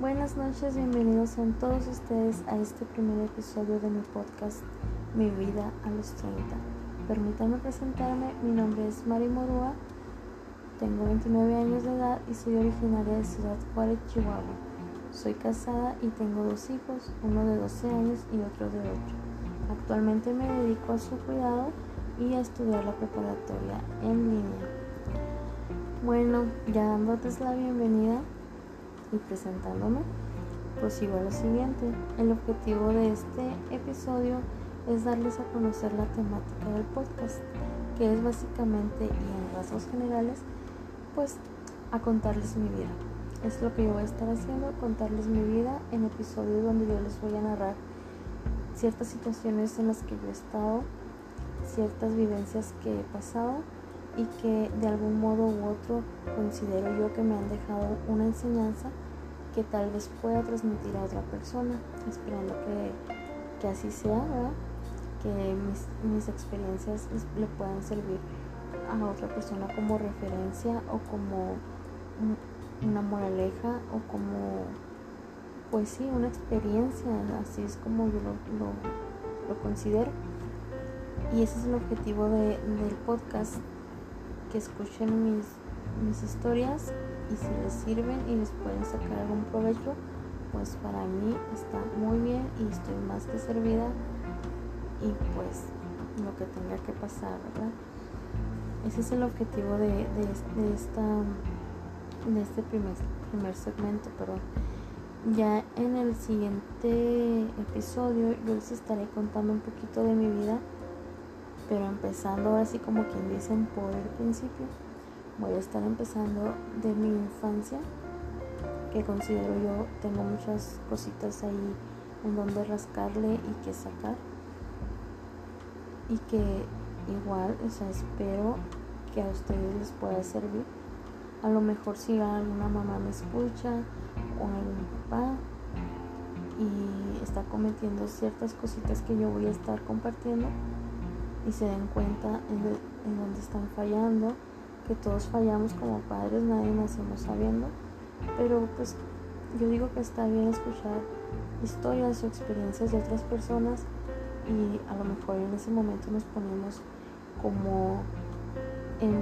Buenas noches, bienvenidos a todos ustedes a este primer episodio de mi podcast Mi vida a los 30. Permítanme presentarme, mi nombre es Mari Morúa, tengo 29 años de edad y soy originaria de Ciudad Juárez, Chihuahua. Soy casada y tengo dos hijos, uno de 12 años y otro de 8. Actualmente me dedico a su cuidado y a estudiar la preparatoria en línea. Bueno, ya dándotes la bienvenida y presentándome, prosigo a lo siguiente. El objetivo de este episodio es darles a conocer la temática del podcast, que es básicamente y en rasgos generales, pues a contarles mi vida. Es lo que yo voy a estar haciendo, contarles mi vida en episodios donde yo les voy a narrar ciertas situaciones en las que yo he estado, ciertas vivencias que he pasado y que de algún modo u otro considero yo que me han dejado una enseñanza que tal vez pueda transmitir a otra persona, esperando que, que así sea, que mis, mis experiencias le puedan servir a otra persona como referencia o como una moraleja o como, pues sí, una experiencia, así es como yo lo, lo, lo considero. Y ese es el objetivo de, del podcast que escuchen mis, mis historias y si les sirven y les pueden sacar algún provecho, pues para mí está muy bien y estoy más que servida y pues lo que tenga que pasar, ¿verdad? Ese es el objetivo de, de, esta, de este primer, primer segmento, perdón. Ya en el siguiente episodio yo les estaré contando un poquito de mi vida pero empezando así como quien dicen por el principio, voy a estar empezando de mi infancia, que considero yo tengo muchas cositas ahí en donde rascarle y que sacar. Y que igual, o sea, espero que a ustedes les pueda servir. A lo mejor si alguna mamá me escucha o algún papá y está cometiendo ciertas cositas que yo voy a estar compartiendo, y se den cuenta en, donde están fallando, que todos fallamos como padres, nadie nacemos sabiendo, pero pues yo digo que está bien escuchar historias o experiencias de otras personas y a lo mejor en ese momento nos ponemos como en,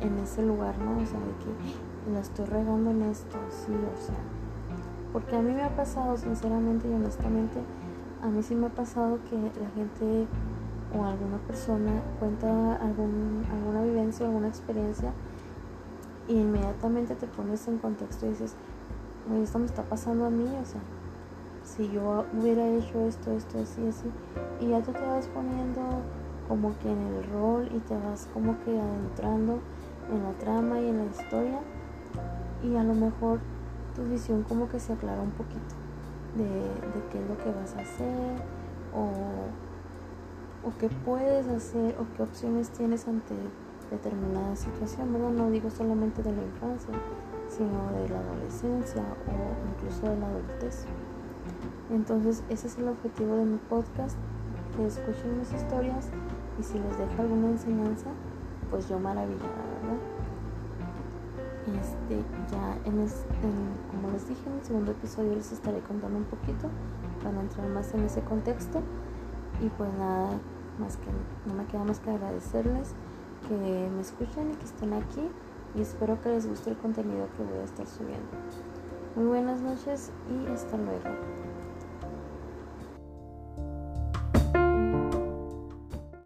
en ese lugar, ¿no? O sea, de que la estoy regando en esto, sí, o sea, porque a mí me ha pasado sinceramente y honestamente, a mí sí me ha pasado que la gente o alguna persona cuenta algún, alguna vivencia, alguna experiencia y inmediatamente te pones en contexto y dices, oye, esto me está pasando a mí, o sea, si yo hubiera hecho esto, esto, así, así, y ya tú te vas poniendo como que en el rol y te vas como que adentrando en la trama y en la historia y a lo mejor tu visión como que se aclara un poquito de, de qué es lo que vas a hacer o o qué puedes hacer o qué opciones tienes ante determinada situación, ¿verdad? No digo solamente de la infancia, sino de la adolescencia o incluso de la adultez. Entonces, ese es el objetivo de mi podcast, que escuchen mis historias y si les deja alguna enseñanza, pues yo maravillada, ¿verdad? Este, ya en, como les dije en el segundo episodio les estaré contando un poquito para entrar más en ese contexto y pues nada, más que no me queda más que agradecerles que me escuchen y que estén aquí y espero que les guste el contenido que voy a estar subiendo. Muy buenas noches y hasta luego.